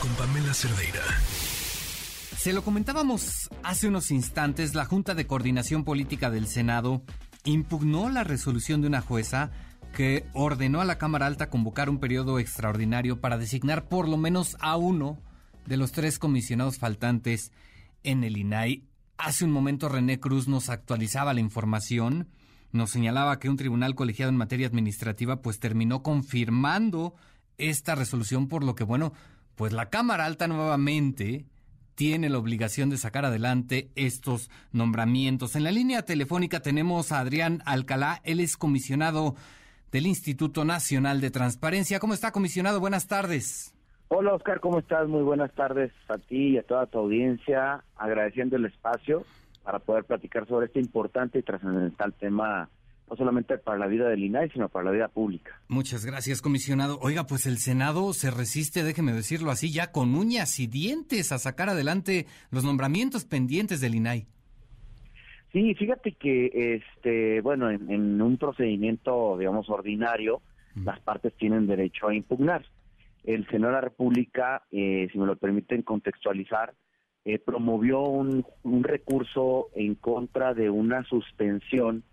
Con Pamela Cerdeira. Se lo comentábamos hace unos instantes, la Junta de Coordinación Política del Senado impugnó la resolución de una jueza que ordenó a la Cámara Alta convocar un periodo extraordinario para designar por lo menos a uno de los tres comisionados faltantes en el INAI. Hace un momento René Cruz nos actualizaba la información, nos señalaba que un tribunal colegiado en materia administrativa pues terminó confirmando esta resolución por lo que bueno, pues la Cámara Alta nuevamente tiene la obligación de sacar adelante estos nombramientos. En la línea telefónica tenemos a Adrián Alcalá, él es comisionado del Instituto Nacional de Transparencia. ¿Cómo está, comisionado? Buenas tardes. Hola, Oscar, ¿cómo estás? Muy buenas tardes a ti y a toda tu audiencia, agradeciendo el espacio para poder platicar sobre este importante y trascendental tema no solamente para la vida del INAI, sino para la vida pública. Muchas gracias, comisionado. Oiga, pues el Senado se resiste, déjeme decirlo así, ya con uñas y dientes a sacar adelante los nombramientos pendientes del INAI. Sí, fíjate que, este, bueno, en, un procedimiento, digamos, ordinario, las partes tienen derecho a impugnar. El Senado de la República, eh, si me lo permiten contextualizar, eh, promovió un, un recurso en contra de una suspensión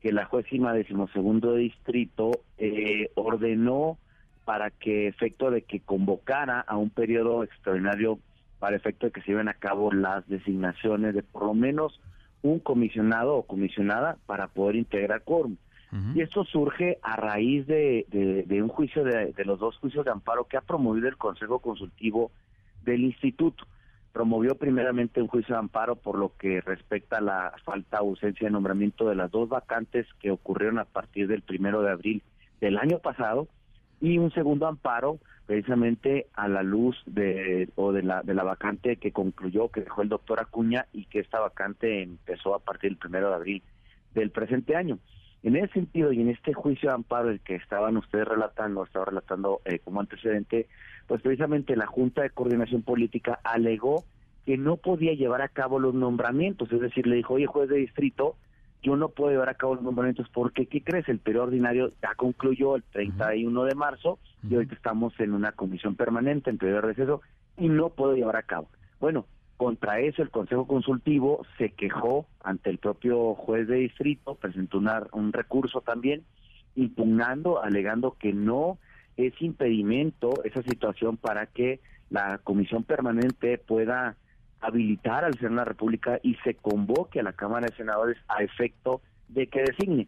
que la juezima decimosegundo distrito eh, ordenó para que efecto de que convocara a un periodo extraordinario para efecto de que se lleven a cabo las designaciones de por lo menos un comisionado o comisionada para poder integrar quórum. Y esto surge a raíz de, de, un juicio de, de, los dos juicios de amparo que ha promovido el Consejo Consultivo del Instituto promovió primeramente un juicio de amparo por lo que respecta a la falta ausencia de nombramiento de las dos vacantes que ocurrieron a partir del primero de abril del año pasado y un segundo amparo precisamente a la luz de o de la de la vacante que concluyó que dejó el doctor Acuña y que esta vacante empezó a partir del primero de abril del presente año. En ese sentido y en este juicio de amparo el que estaban ustedes relatando, estaba relatando eh, como antecedente, pues precisamente la Junta de Coordinación Política alegó que no podía llevar a cabo los nombramientos, es decir, le dijo, oye, juez de distrito, yo no puedo llevar a cabo los nombramientos porque, ¿qué crees? El periodo ordinario ya concluyó el 31 de marzo y ahorita estamos en una comisión permanente en periodo de receso y no puedo llevar a cabo. Bueno, contra eso el Consejo Consultivo se quejó ante el propio juez de distrito, presentó un recurso también impugnando, alegando que no es impedimento esa situación para que la comisión permanente pueda habilitar al Senado de la República y se convoque a la Cámara de Senadores a efecto de que designe.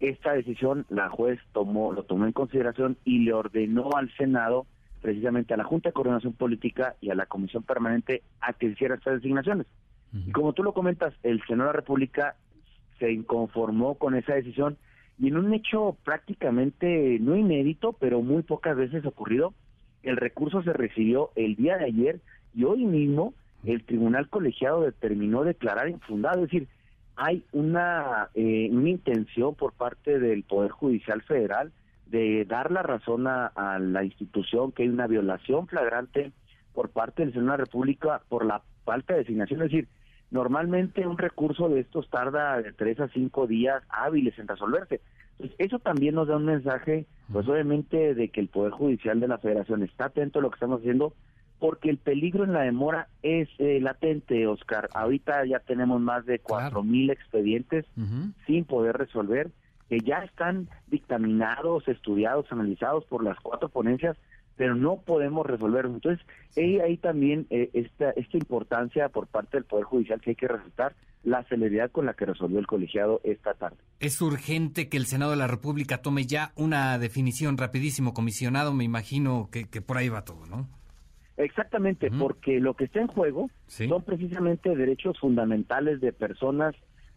Esta decisión la juez tomó, lo tomó en consideración y le ordenó al Senado, precisamente a la Junta de Coordinación Política y a la Comisión Permanente, a que hiciera estas designaciones. Y como tú lo comentas, el Senado de la República se inconformó con esa decisión y en un hecho prácticamente no inédito, pero muy pocas veces ocurrido, el recurso se recibió el día de ayer y hoy mismo el tribunal colegiado determinó declarar infundado, es decir, hay una, eh, una intención por parte del Poder Judicial Federal de dar la razón a, a, la institución que hay una violación flagrante por parte del Senado de la República por la falta de designación, es decir, Normalmente un recurso de estos tarda de tres a cinco días hábiles en resolverse. Entonces, eso también nos da un mensaje, pues obviamente, de que el Poder Judicial de la Federación está atento a lo que estamos haciendo, porque el peligro en la demora es eh, latente, Oscar. Ahorita ya tenemos más de cuatro mil expedientes sin poder resolver, que ya están dictaminados, estudiados, analizados por las cuatro ponencias pero no podemos resolverlo. Entonces, ahí también eh, esta, esta importancia por parte del Poder Judicial que hay que resaltar la celeridad con la que resolvió el colegiado esta tarde. Es urgente que el Senado de la República tome ya una definición rapidísimo, comisionado, me imagino que, que por ahí va todo, ¿no? Exactamente, porque lo que está en juego son precisamente derechos fundamentales de personas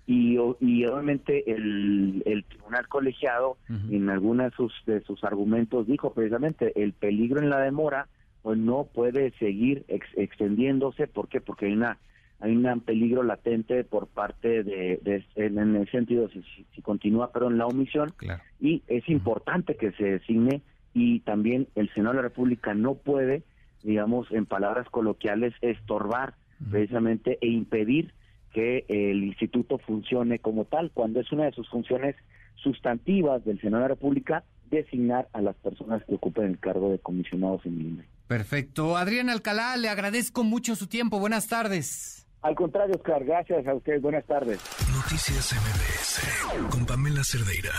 y, y obviamente el, el tribunal colegiado en algunos de sus, de sus argumentos dijo precisamente el peligro en la demora pues no puede seguir extendiéndose. ¿por qué? porque hay una hay un peligro latente por parte de, de en, el sentido si, si, continúa pero en la omisión. Y es importante que se designe y también el Senado de la República no puede digamos en palabras coloquiales estorbar precisamente e impedir que el instituto funcione como tal, cuando es una de sus funciones sustantivas del Senado de la República designar a las personas que ocupen el cargo de comisionados en el INE. Perfecto. Adrián Alcalá, le agradezco mucho su tiempo. Buenas tardes. Al contrario, Oscar, gracias a ustedes. Buenas tardes. Noticias MBS con Pamela Cerdeira.